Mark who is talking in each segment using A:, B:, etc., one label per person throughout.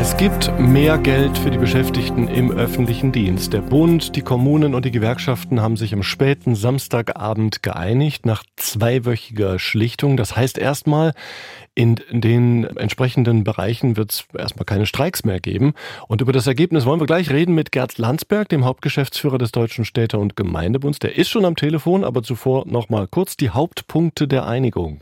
A: Es gibt mehr Geld für die Beschäftigten im öffentlichen Dienst. Der Bund, die Kommunen und die Gewerkschaften haben sich am späten Samstagabend geeinigt nach zweiwöchiger Schlichtung. Das heißt erstmal, in den entsprechenden Bereichen wird es erstmal keine Streiks mehr geben. Und über das Ergebnis wollen wir gleich reden mit Gerd Landsberg, dem Hauptgeschäftsführer des Deutschen Städte- und Gemeindebunds. Der ist schon am Telefon, aber zuvor nochmal kurz die Hauptpunkte der Einigung.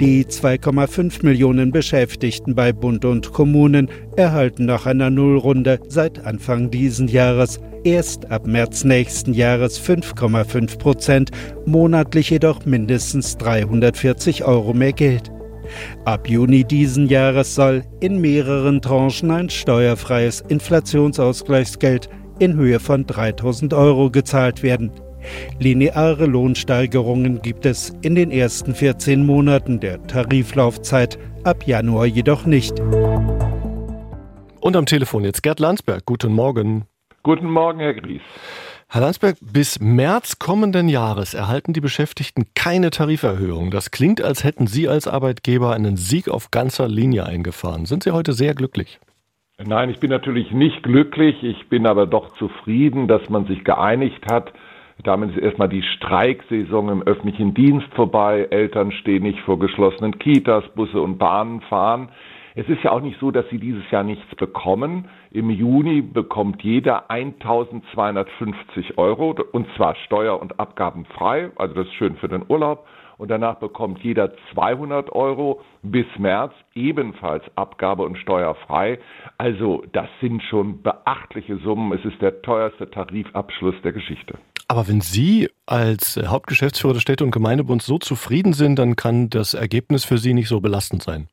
B: Die 2,5 Millionen Beschäftigten bei Bund und Kommunen erhalten nach einer Nullrunde seit Anfang diesen Jahres erst ab März nächsten Jahres 5,5 Prozent, monatlich jedoch mindestens 340 Euro mehr Geld. Ab Juni diesen Jahres soll in mehreren Tranchen ein steuerfreies Inflationsausgleichsgeld in Höhe von 3000 Euro gezahlt werden. Lineare Lohnsteigerungen gibt es in den ersten 14 Monaten der Tariflaufzeit, ab Januar jedoch nicht.
A: Und am Telefon jetzt Gerd Landsberg. Guten Morgen.
C: Guten Morgen, Herr Gries.
A: Herr Landsberg, bis März kommenden Jahres erhalten die Beschäftigten keine Tariferhöhung. Das klingt, als hätten Sie als Arbeitgeber einen Sieg auf ganzer Linie eingefahren. Sind Sie heute sehr glücklich?
C: Nein, ich bin natürlich nicht glücklich. Ich bin aber doch zufrieden, dass man sich geeinigt hat damit ist erstmal die Streiksaison im öffentlichen Dienst vorbei. Eltern stehen nicht vor geschlossenen Kitas, Busse und Bahnen fahren. Es ist ja auch nicht so, dass sie dieses Jahr nichts bekommen. Im Juni bekommt jeder 1250 Euro und zwar steuer- und abgabenfrei. Also das ist schön für den Urlaub. Und danach bekommt jeder 200 Euro bis März ebenfalls Abgabe und steuerfrei. Also das sind schon beachtliche Summen. Es ist der teuerste Tarifabschluss der Geschichte.
A: Aber wenn Sie als Hauptgeschäftsführer des Städte- und Gemeindebunds so zufrieden sind, dann kann das Ergebnis für Sie nicht so belastend sein.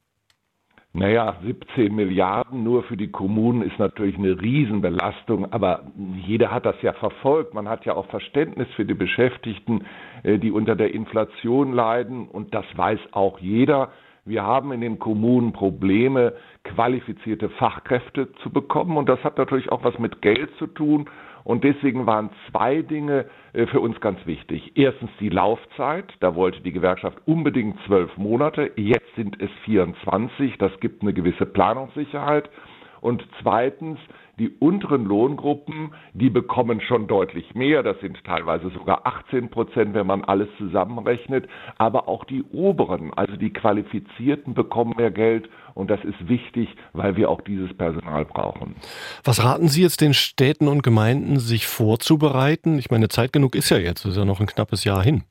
C: Naja, 17 Milliarden nur für die Kommunen ist natürlich eine Riesenbelastung, aber jeder hat das ja verfolgt. Man hat ja auch Verständnis für die Beschäftigten, äh, die unter der Inflation leiden und das weiß auch jeder. Wir haben in den Kommunen Probleme, qualifizierte Fachkräfte zu bekommen und das hat natürlich auch was mit Geld zu tun. Und deswegen waren zwei Dinge äh, für uns ganz wichtig. Erstens die Laufzeit. Da wollte die Gewerkschaft unbedingt zwölf Monate. Jetzt sind es 24. Das gibt eine gewisse Planungssicherheit. Und zweitens, die unteren Lohngruppen, die bekommen schon deutlich mehr. Das sind teilweise sogar 18 Prozent, wenn man alles zusammenrechnet. Aber auch die oberen, also die Qualifizierten, bekommen mehr Geld. Und das ist wichtig, weil wir auch dieses Personal brauchen.
A: Was raten Sie jetzt den Städten und Gemeinden, sich vorzubereiten? Ich meine, Zeit genug ist ja jetzt. Ist ja noch ein knappes Jahr hin.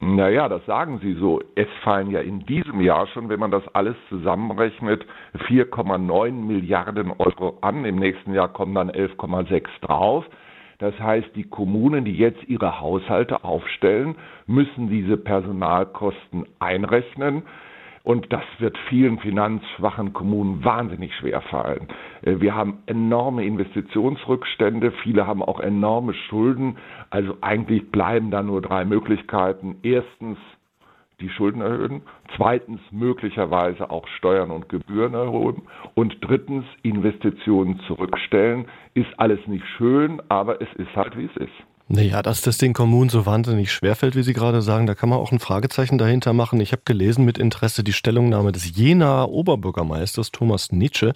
C: Naja, das sagen Sie so. Es fallen ja in diesem Jahr schon, wenn man das alles zusammenrechnet, 4,9 Milliarden Euro an. Im nächsten Jahr kommen dann 11,6 drauf. Das heißt, die Kommunen, die jetzt ihre Haushalte aufstellen, müssen diese Personalkosten einrechnen. Und das wird vielen finanzschwachen Kommunen wahnsinnig schwer fallen. Äh, wir haben enorme Investitionsrückstände, viele haben auch enorme Schulden. Also eigentlich bleiben da nur drei Möglichkeiten. Erstens die Schulden erhöhen, zweitens möglicherweise auch Steuern und Gebühren erhöhen und drittens Investitionen zurückstellen. Ist alles nicht schön, aber es ist halt wie es ist.
A: Naja, dass das den Kommunen so wahnsinnig schwerfällt, wie Sie gerade sagen, da kann man auch ein Fragezeichen dahinter machen. Ich habe gelesen mit Interesse die Stellungnahme des Jenaer Oberbürgermeisters Thomas Nietzsche.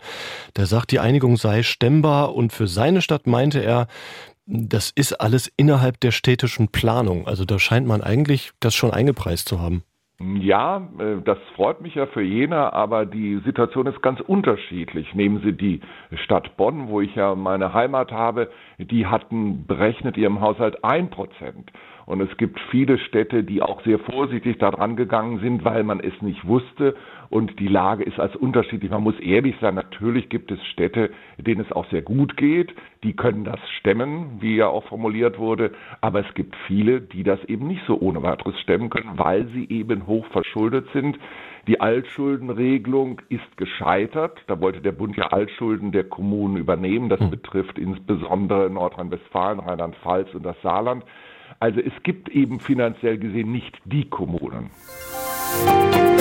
A: Der sagt, die Einigung sei stemmbar und für seine Stadt meinte er, das ist alles innerhalb der städtischen Planung. Also da scheint man eigentlich das schon eingepreist zu haben.
C: Ja, äh, das freut mich ja für Jena, aber die Situation ist ganz unterschiedlich. Nehmen Sie die Stadt Bonn, wo ich ja meine Heimat habe, die hatten berechnet ihrem Haushalt ein Prozent. Und es gibt viele Städte, die auch sehr vorsichtig daran gegangen sind, weil man es nicht wusste. Und die Lage ist als unterschiedlich. Man muss ehrlich sein, natürlich gibt es Städte, denen es auch sehr gut geht. Die können das stemmen, wie ja auch formuliert wurde. Aber es gibt viele, die das eben nicht so ohne weiteres stemmen können, weil sie eben hoch verschuldet sind. Die Altschuldenregelung ist gescheitert. Da wollte der Bund ja Altschulden der Kommunen übernehmen. Das hm. betrifft insbesondere Nordrhein-Westfalen, Rheinland-Pfalz und das Saarland. Also es gibt eben finanziell gesehen nicht die Kommunen. Musik